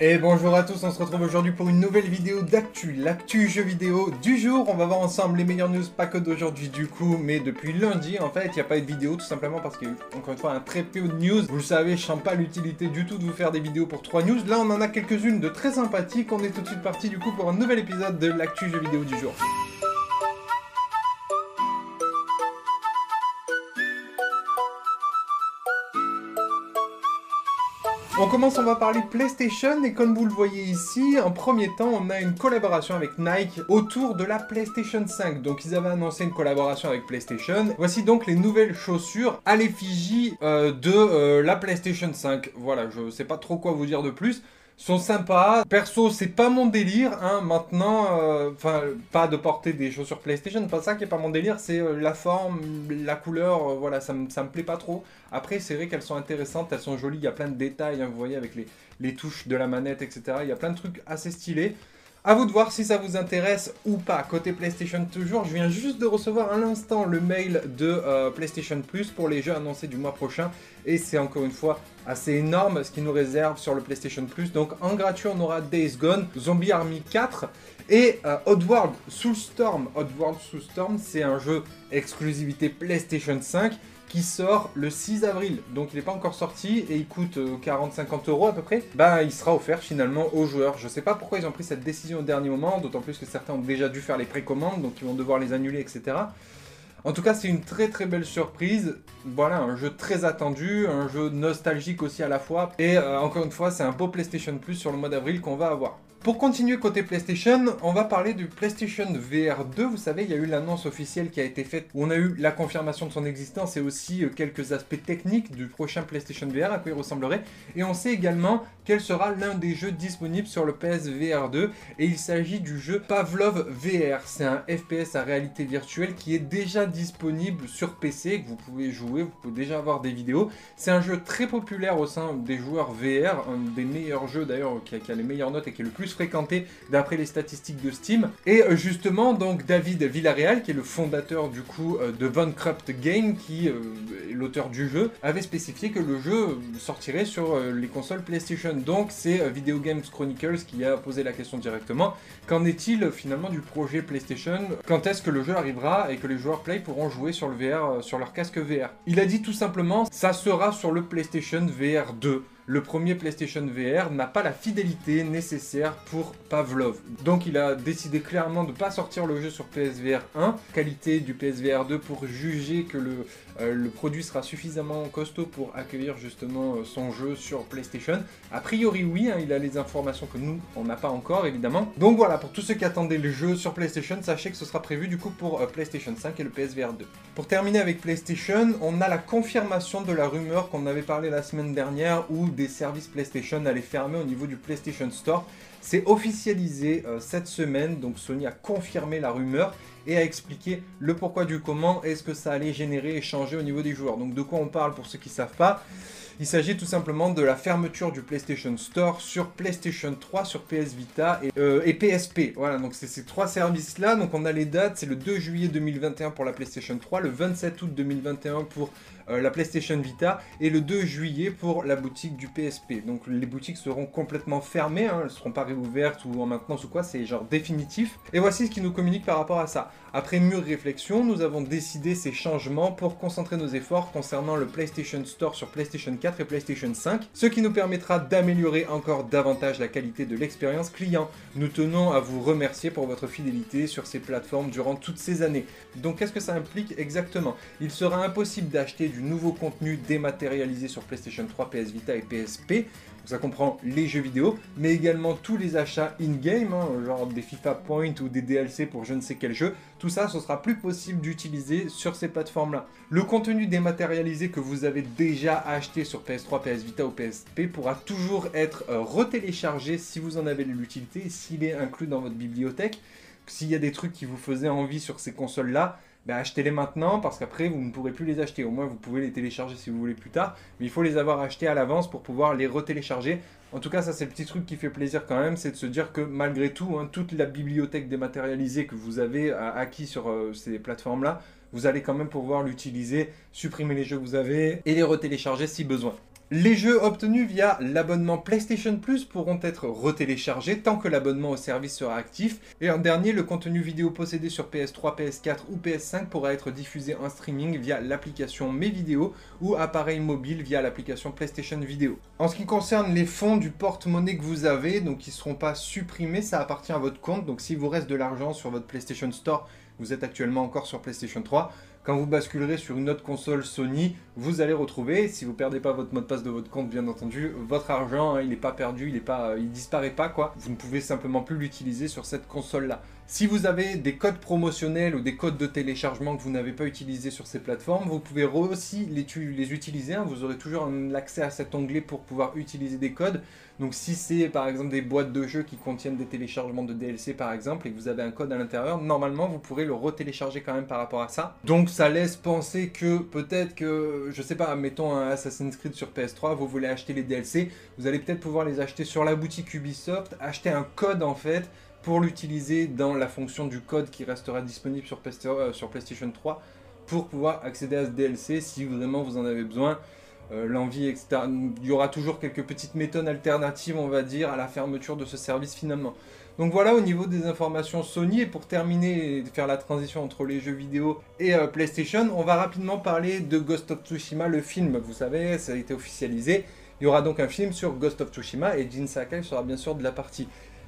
Et bonjour à tous, on se retrouve aujourd'hui pour une nouvelle vidéo d'actu, l'actu jeu vidéo du jour. On va voir ensemble les meilleures news, pas que d'aujourd'hui du coup, mais depuis lundi en fait, il n'y a pas eu de vidéo tout simplement parce qu'il y a eu encore une fois un très peu de news. Vous le savez, je sens pas l'utilité du tout de vous faire des vidéos pour trois news. Là, on en a quelques-unes de très sympathiques. On est tout de suite parti du coup pour un nouvel épisode de l'actu jeu vidéo du jour. On commence, on va parler PlayStation et comme vous le voyez ici, en premier temps, on a une collaboration avec Nike autour de la PlayStation 5. Donc ils avaient annoncé une collaboration avec PlayStation. Voici donc les nouvelles chaussures à l'effigie euh, de euh, la PlayStation 5. Voilà, je sais pas trop quoi vous dire de plus sont sympas. Perso, c'est pas mon délire, hein. Maintenant, euh, enfin, pas de porter des chaussures PlayStation, pas ça qui est pas mon délire, c'est euh, la forme, la couleur, euh, voilà, ça, me plaît pas trop. Après, c'est vrai qu'elles sont intéressantes, elles sont jolies, il y a plein de détails, hein, vous voyez, avec les, les touches de la manette, etc. Il y a plein de trucs assez stylés. A vous de voir si ça vous intéresse ou pas. Côté PlayStation toujours, je viens juste de recevoir à l'instant le mail de euh, PlayStation Plus pour les jeux annoncés du mois prochain. Et c'est encore une fois assez énorme ce qui nous réserve sur le PlayStation Plus. Donc en gratuit, on aura Days Gone, Zombie Army 4 et euh, Oddworld Soulstorm. Oddworld Soulstorm, c'est un jeu exclusivité PlayStation 5 qui sort le 6 avril. Donc il n'est pas encore sorti et il coûte 40-50 euh, euros à peu près. Bah il sera offert finalement aux joueurs. Je sais pas pourquoi ils ont pris cette décision au dernier moment, d'autant plus que certains ont déjà dû faire les précommandes, donc ils vont devoir les annuler, etc. En tout cas, c'est une très très belle surprise. Voilà, un jeu très attendu, un jeu nostalgique aussi à la fois. Et euh, encore une fois, c'est un beau PlayStation Plus sur le mois d'avril qu'on va avoir. Pour continuer côté PlayStation, on va parler du PlayStation VR 2. Vous savez, il y a eu l'annonce officielle qui a été faite où on a eu la confirmation de son existence et aussi euh, quelques aspects techniques du prochain PlayStation VR, à quoi il ressemblerait. Et on sait également quel sera l'un des jeux disponibles sur le PSVR 2. Et il s'agit du jeu Pavlov VR. C'est un FPS à réalité virtuelle qui est déjà disponible sur PC, que vous pouvez jouer, vous pouvez déjà avoir des vidéos. C'est un jeu très populaire au sein des joueurs VR, un des meilleurs jeux d'ailleurs qui, qui a les meilleures notes et qui est le plus fréquenté d'après les statistiques de Steam. Et euh, justement, donc David Villarreal, qui est le fondateur du coup euh, de Von Crupt Game, qui euh, est l'auteur du jeu, avait spécifié que le jeu sortirait sur les consoles PlayStation. Donc c'est Video Games Chronicles qui a posé la question directement. Qu'en est-il finalement du projet PlayStation? Quand est-ce que le jeu arrivera et que les joueurs Play pourront jouer sur sur leur casque VR Il a dit tout simplement, ça sera sur le PlayStation VR 2 le premier PlayStation VR n'a pas la fidélité nécessaire pour Pavlov. Donc il a décidé clairement de ne pas sortir le jeu sur PSVR 1, qualité du PSVR 2 pour juger que le, le produit sera suffisamment costaud pour accueillir justement euh, son jeu sur PlayStation. A priori oui, hein, il a les informations que nous, on n'a pas encore évidemment. Donc voilà, pour tous ceux qui attendaient le jeu sur PlayStation, sachez que ce sera prévu du coup pour euh, PlayStation 5 et le PSVR 2. Pour terminer avec PlayStation, on a la confirmation de la rumeur qu'on avait parlé la semaine dernière où des services PlayStation allaient fermer au niveau du PlayStation Store. C'est officialisé euh, cette semaine, donc Sony a confirmé la rumeur et a expliqué le pourquoi du comment et ce que ça allait générer et changer au niveau des joueurs. Donc de quoi on parle pour ceux qui ne savent pas? Il s'agit tout simplement de la fermeture du PlayStation Store sur PlayStation 3, sur PS Vita et, euh, PSP. Voilà, donc c'est ces trois services-là. Donc on a les dates, c'est le 2 juillet 2021 pour la PlayStation 3, le 27 août 2021 pour euh, la PlayStation Vita et le 2 juillet pour la boutique du PSP. Donc les boutiques seront complètement fermées, hein, elles ne seront pas réouvertes ou en maintenance ou quoi, c'est genre définitif. Et voici ce qui nous communique par rapport à ça. Après mûre réflexion, nous avons décidé ces changements pour concentrer nos efforts concernant le PlayStation Store sur PlayStation 4 et PlayStation 5, ce qui nous permettra d'améliorer encore davantage la qualité de l'expérience client. Nous tenons à vous remercier pour votre fidélité sur ces plateformes durant toutes ces années. Donc qu'est-ce que ça implique exactement? Il sera impossible d'acheter du nouveau contenu dématérialisé sur PlayStation 3, PS Vita et PSP ça comprend les jeux vidéo, mais également tous les achats in-game, hein, genre des FIFA Point ou des DLC pour je ne sais quel jeu. Tout ça, ce sera plus possible d'utiliser sur ces plateformes-là. Le contenu dématérialisé que vous avez déjà acheté sur PS3, PS Vita ou PSP pourra toujours être euh, retéléchargé si vous en avez l'utilité, s'il est inclus dans votre bibliothèque. S'il y a des trucs qui vous faisaient envie sur ces consoles-là, ben, achetez-les maintenant parce qu'après vous ne pourrez plus les acheter. Au moins vous pouvez les télécharger si vous voulez plus tard, mais il faut les avoir achetés à l'avance pour pouvoir les retélécharger. En tout cas, ça c'est le petit truc qui fait plaisir quand même, c'est de se dire que malgré tout, hein, toute la bibliothèque dématérialisée que vous avez euh, acquis sur euh, ces plateformes-là, vous allez quand même pouvoir l'utiliser, supprimer les jeux que vous avez et les retélécharger si besoin. Les jeux obtenus via l'abonnement PlayStation Plus pourront être retéléchargés tant que l'abonnement au service sera actif. Et en dernier, le contenu vidéo possédé sur PS3, PS4 ou PS5 pourra être diffusé en streaming via l'application Mes Vidéos ou appareil mobile via l'application PlayStation Vidéo. En ce qui concerne les fonds du porte-monnaie que vous avez, donc ils ne seront pas supprimés, ça appartient à votre compte. Donc s'il vous reste de l'argent sur votre PlayStation Store, vous êtes actuellement encore sur PlayStation 3, quand vous basculerez sur une autre console Sony, vous allez retrouver, si vous perdez pas votre mot de passe de votre compte, bien entendu, votre argent, hein, il n'est pas perdu, il est pas, il disparaît pas quoi. Vous ne pouvez simplement plus l'utiliser sur cette console là. Si vous avez des codes promotionnels ou des codes de téléchargement que vous n'avez pas utilisés sur ces plateformes, vous pouvez aussi les, utiliser. Hein. Vous aurez toujours l'accès à cet onglet pour pouvoir utiliser des codes. Donc si c'est par exemple des boîtes de jeux qui contiennent des téléchargements de DLC par exemple et que vous avez un code à l'intérieur, normalement vous pourrez le retélécharger quand même par rapport à ça. Donc ça laisse penser que peut-être que, je sais pas, mettons un Assassin's Creed sur PS3, vous voulez acheter les DLC, vous allez peut-être pouvoir les acheter sur la boutique Ubisoft, acheter un code en fait pour l'utiliser dans la fonction du code qui restera disponible sur, euh, PlayStation 3 pour pouvoir accéder à ce DLC si vraiment vous en avez besoin. Euh, l'envie, etc. Il y aura toujours quelques petites méthodes alternatives, on va dire, à la fermeture de ce service finalement. Donc voilà au niveau des informations Sony. Et pour terminer et faire la transition entre les jeux vidéo et euh, PlayStation, on va rapidement parler de Ghost of Tsushima, le film. Vous savez, ça a été officialisé. Il y aura donc un film sur Ghost of Tsushima et Jin Sakai sera bien sûr de la partie.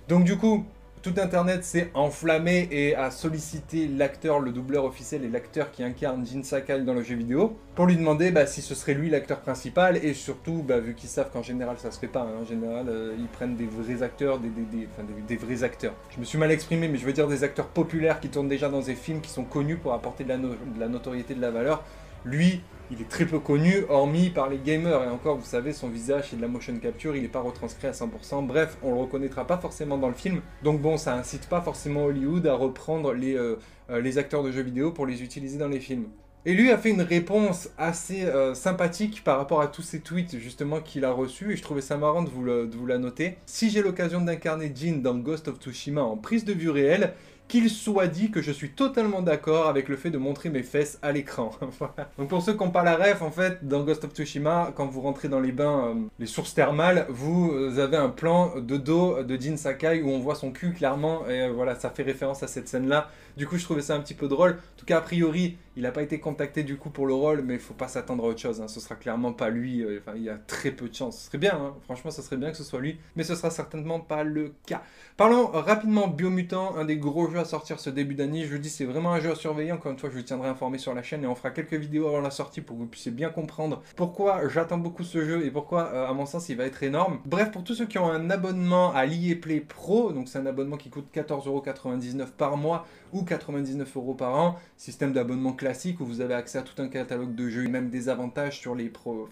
Donc du coup, tout Internet s'est enflammé et a sollicité l'acteur, le doubleur officiel et l'acteur qui incarne Jin Sakai dans le jeu vidéo pour lui demander bah, si ce serait lui l'acteur principal et surtout, bah, vu qu'ils savent qu'en général ça se fait pas, hein, en général euh, ils prennent des vrais acteurs, des, vrais acteurs. Je me suis mal exprimé, mais je veux dire des acteurs populaires qui tournent déjà dans des films qui sont connus pour apporter de la, de la notoriété, de la valeur. Lui, il est très peu connu, hormis par les gamers. Et encore, vous savez, son visage et de la motion capture, il n'est pas retranscrit à 100%. Bref, on le reconnaîtra pas forcément dans le film. Donc bon, ça incite pas forcément Hollywood à reprendre les, euh, euh, les acteurs de jeux vidéo pour les utiliser dans les films. Et lui a fait une réponse assez euh, sympathique par rapport à tous ces tweets justement qu'il a reçus et je trouvais ça marrant de vous, de vous la noter. Si j'ai l'occasion d'incarner Jin dans Ghost of Tsushima en prise de vue réelle, qu'il soit dit que je suis totalement d'accord avec le fait de montrer mes fesses à l'écran. Donc pour ceux qui n'ont pas la ref, en fait, dans Ghost of Tsushima, quand vous rentrez dans les bains, euh, les sources thermales, vous avez un plan de dos de Jin Sakai où on voit son cul clairement, et euh, voilà, ça fait référence à cette scène-là. Du coup, je trouvais ça un petit peu drôle. En tout cas, a priori, il n'a pas été contacté du coup pour le rôle, mais il faut pas s'attendre à autre chose. Hein. Ce sera clairement pas lui. Enfin, il y a très peu de chance. Ce serait bien, hein. franchement, ce serait bien que ce soit lui, mais ce sera certainement pas le cas. Parlons rapidement Biomutant, un des gros jeux à sortir ce début d'année. Je vous dis, c'est vraiment un jeu à surveiller. Encore une fois, je vous tiendrai informé sur la chaîne et on fera quelques vidéos avant la sortie pour que vous puissiez bien comprendre pourquoi j'attends beaucoup ce jeu et pourquoi, euh, à mon sens, il va être énorme. Bref, pour tous ceux qui ont un abonnement à l'IA Play Pro, donc c'est un abonnement qui coûte 14,99€ par mois ou 99 euros par an, système d'abonnement classique où vous avez accès à tout un catalogue de jeux et même des avantages sur les pro,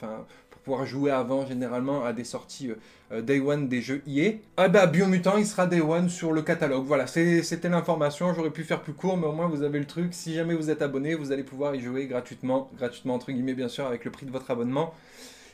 pour pouvoir jouer avant généralement à des sorties euh, Day One des jeux EA. Ah bah Biomutant il sera Day One sur le catalogue. Voilà, c'était l'information, j'aurais pu faire plus court mais au moins vous avez le truc. Si jamais vous êtes abonné, vous allez pouvoir y jouer gratuitement, gratuitement entre guillemets bien sûr avec le prix de votre abonnement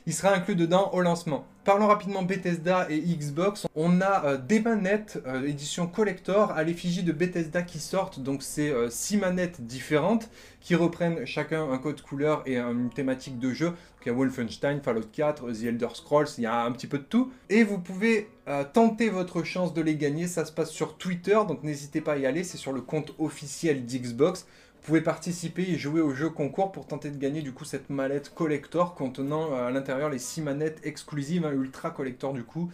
il sera inclus dedans au lancement. Parlons rapidement Bethesda et Xbox. On a euh, des manettes euh, édition collector à l'effigie de Bethesda qui sortent. Donc c'est 6 euh, manettes différentes qui reprennent chacun un code couleur et une thématique de jeu. Donc il y a Wolfenstein, Fallout 4, The Elder Scrolls, il y a un petit peu de tout. Et vous pouvez tenter votre chance de les gagner. Ça se passe sur Twitter, donc n'hésitez pas à y aller. C'est sur le compte officiel d'Xbox. Pouvez participer et jouer au jeu concours pour tenter de gagner du coup cette mallette collector contenant euh, à l'intérieur les 6 manettes exclusives, hein, ultra collector du coup,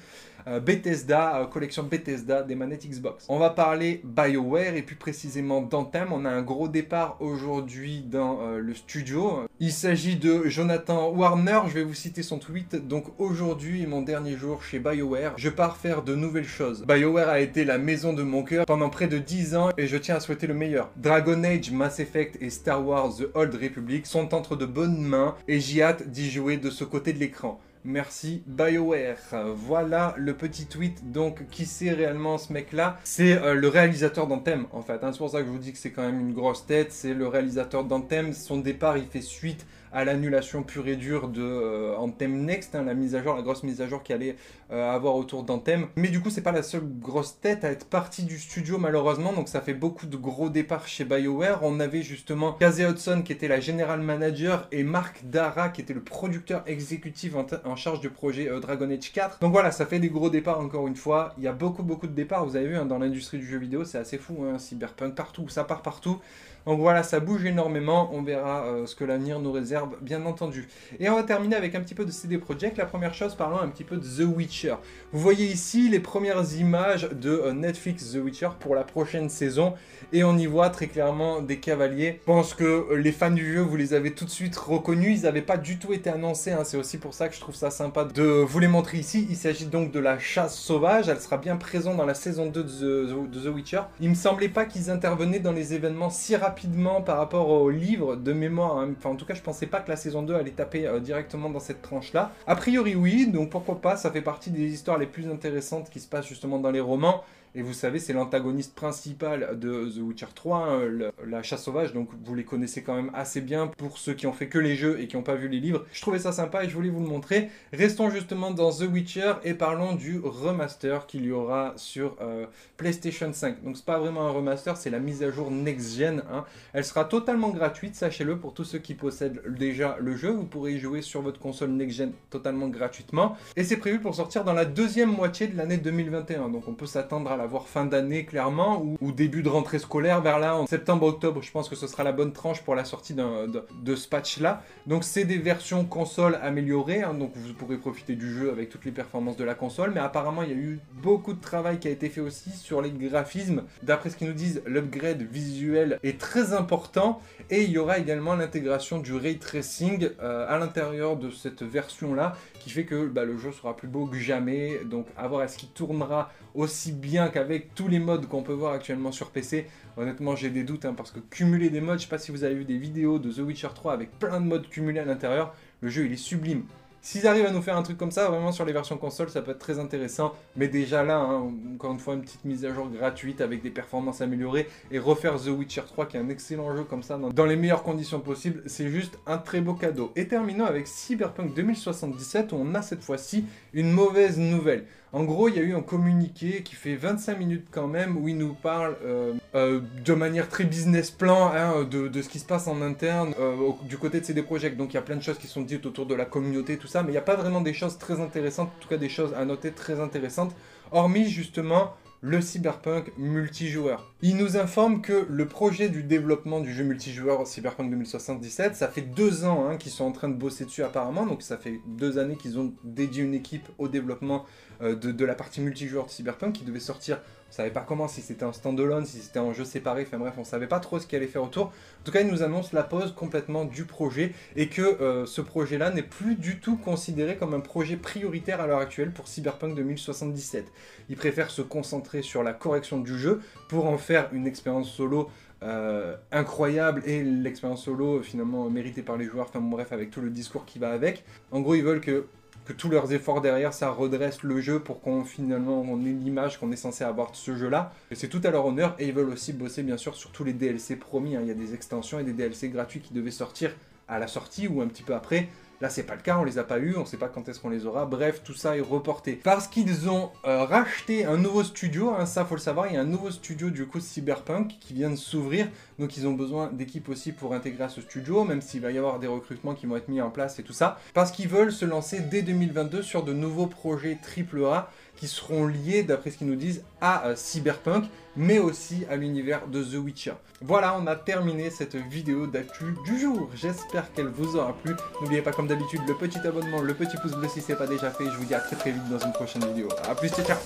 euh, Bethesda, euh, collection Bethesda des manettes Xbox. On va parler BioWare et plus précisément d'Anthem. On a un gros départ aujourd'hui dans le studio. Il s'agit de Jonathan Warner, je vais vous citer son tweet. Donc aujourd'hui est mon dernier jour chez BioWare. Je pars faire de nouvelles choses. BioWare a été la maison de mon cœur pendant près de 10 ans et je tiens à souhaiter le meilleur. Dragon Age, Mass Effect et Star Wars The Old Republic sont entre de bonnes mains et j'ai hâte d'y jouer de ce côté de l'écran. Merci BioWare. Voilà le petit tweet. Donc, qui c'est réellement ce mec-là C'est euh, le réalisateur d'Anthem, en fait. Hein. c'est pour ça que je vous dis que c'est quand même une grosse tête. C'est le réalisateur d'Anthem. Son départ, il fait suite à l'annulation pure et dure de Anthem Next, hein, la mise à jour, la grosse mise à jour qui allait avoir autour d'Anthem. Mais du coup, c'est pas la seule grosse tête à être partie du studio malheureusement, donc ça fait beaucoup de gros départs chez BioWare. On avait justement Casey Hudson qui était la general manager et Mark Dara qui était le producteur exécutif en, charge du projet Dragon Age 4. Donc voilà, ça fait des gros départs encore une fois. Il y a beaucoup beaucoup de départs, vous avez vu, hein, dans l'industrie du jeu vidéo, c'est assez fou, hein, Cyberpunk partout, ça part partout. Donc voilà, ça bouge énormément, on verra euh, ce que l'avenir nous réserve, bien entendu. Et on va terminer avec un petit peu de CD Projekt. La première chose, parlons un petit peu de The Witcher. Vous voyez ici les premières images de euh, Netflix The Witcher pour la prochaine saison, et on y voit très clairement des cavaliers. Je pense que les fans du jeu, vous les avez tout de suite reconnus, ils n'avaient pas du tout été annoncés, hein. c'est aussi pour ça que je trouve ça sympa de vous les montrer ici. Il s'agit donc de la chasse sauvage, elle sera bien présente dans la saison 2 de The, Witcher. Il me semblait pas qu'ils intervenaient dans les événements si rapidement rapidement par rapport au livre de mémoire. Hein. Enfin, en tout cas, je pensais pas que la saison 2 allait taper euh, directement dans cette tranche-là. A priori, oui, donc pourquoi pas, ça fait partie des histoires les plus intéressantes qui se passent justement dans les romans. Et vous savez, c'est l'antagoniste principal de The Witcher 3, hein, la chasse sauvage, donc vous les connaissez quand même assez bien pour ceux qui ont fait que les jeux et qui n'ont pas vu les livres. Je trouvais ça sympa et je voulais vous le montrer. Restons justement dans The Witcher et parlons du remaster qu'il y aura sur euh, PlayStation 5. Donc c'est pas vraiment un remaster, c'est la mise à jour next-gen. Hein. Elle sera totalement gratuite, sachez-le, pour tous ceux qui possèdent déjà le jeu. Vous pourrez y jouer sur votre console next-gen totalement gratuitement. Et c'est prévu pour sortir dans la deuxième moitié de l'année 2021. Donc on peut s'attendre à la voir fin d'année clairement, ou, début de rentrée scolaire vers là, en septembre-octobre, je pense que ce sera la bonne tranche pour la sortie de, ce patch-là. Donc c'est des versions console améliorées, hein, donc vous pourrez profiter du jeu avec toutes les performances de la console, mais apparemment il y a eu beaucoup de travail qui a été fait aussi sur les graphismes. D'après ce qu'ils nous disent, l'upgrade visuel est très important, et il y aura également l'intégration du ray tracing euh, à l'intérieur de cette version-là, qui fait que bah, le jeu sera plus beau que jamais, donc à voir est-ce qu'il tournera aussi bien qu'avec tous les modes qu'on peut voir actuellement sur PC. Honnêtement, j'ai des doutes hein, parce que cumuler des modes, je sais pas si vous avez vu des vidéos de The Witcher 3 avec plein de modes cumulés à l'intérieur, le jeu il est sublime. S'ils arrivent à nous faire un truc comme ça, vraiment sur les versions console, ça peut être très intéressant. Mais déjà là, hein, encore une fois, une petite mise à jour gratuite avec des performances améliorées et refaire The Witcher 3, qui est un excellent jeu comme ça, dans, les meilleures conditions possibles, c'est juste un très beau cadeau. Et terminons avec Cyberpunk 2077, où on a cette fois-ci une mauvaise nouvelle. En gros, il y a eu un communiqué qui fait 25 minutes quand même, où il nous parle euh, euh, de manière très business plan hein, de, ce qui se passe en interne euh, du côté de CD Projekt. Donc il y a plein de choses qui sont dites autour de la communauté, tout ça, mais il n'y a pas vraiment des choses très intéressantes, en tout cas des choses à noter très intéressantes, hormis justement le cyberpunk multijoueur. Il nous informe que le projet du développement du jeu multijoueur Cyberpunk 2077, ça fait deux ans hein, qu'ils sont en train de bosser dessus apparemment, donc ça fait deux années qu'ils ont dédié une équipe au développement euh, de, la partie multijoueur de Cyberpunk qui devait sortir on savait pas comment, si c'était un standalone, si c'était un jeu séparé, enfin bref, on savait pas trop ce qu'il allait faire autour. En tout cas, il nous annonce la pause complètement du projet et que euh, ce projet-là n'est plus du tout considéré comme un projet prioritaire à l'heure actuelle pour Cyberpunk 2077. Il préfère se concentrer sur la correction du jeu pour en faire une expérience solo euh, incroyable et l'expérience solo finalement méritée par les joueurs, enfin bref, avec tout le discours qui va avec. En gros, ils veulent que que tous leurs efforts derrière, ça redresse le jeu pour qu'on finalement on ait l'image qu'on est censé avoir de ce jeu-là. Et c'est tout à leur honneur. Et ils veulent aussi bosser bien sûr sur tous les DLC promis. Hein. Il y a des extensions et des DLC gratuits qui devaient sortir à la sortie ou un petit peu après. Là, c'est pas le cas, on les a pas eu, on sait pas quand est-ce qu'on les aura. Bref, tout ça est reporté. Parce qu'ils ont euh, racheté un nouveau studio, hein, ça faut le savoir, il y a un nouveau studio du coup Cyberpunk qui vient de s'ouvrir. Donc ils ont besoin d'équipes aussi pour intégrer à ce studio, même s'il va y avoir des recrutements qui vont être mis en place et tout ça. Parce qu'ils veulent se lancer dès 2022 sur de nouveaux projets AAA qui seront liés, d'après ce qu'ils nous disent, à euh, Cyberpunk, mais aussi à l'univers de The Witcher. Voilà, on a terminé cette vidéo d'actu du jour. J'espère qu'elle vous aura plu. N'oubliez pas, comme d'habitude, le petit abonnement, le petit pouce bleu si ce n'est pas déjà fait. Je vous dis à très très vite dans une prochaine vidéo. A plus, ciao ciao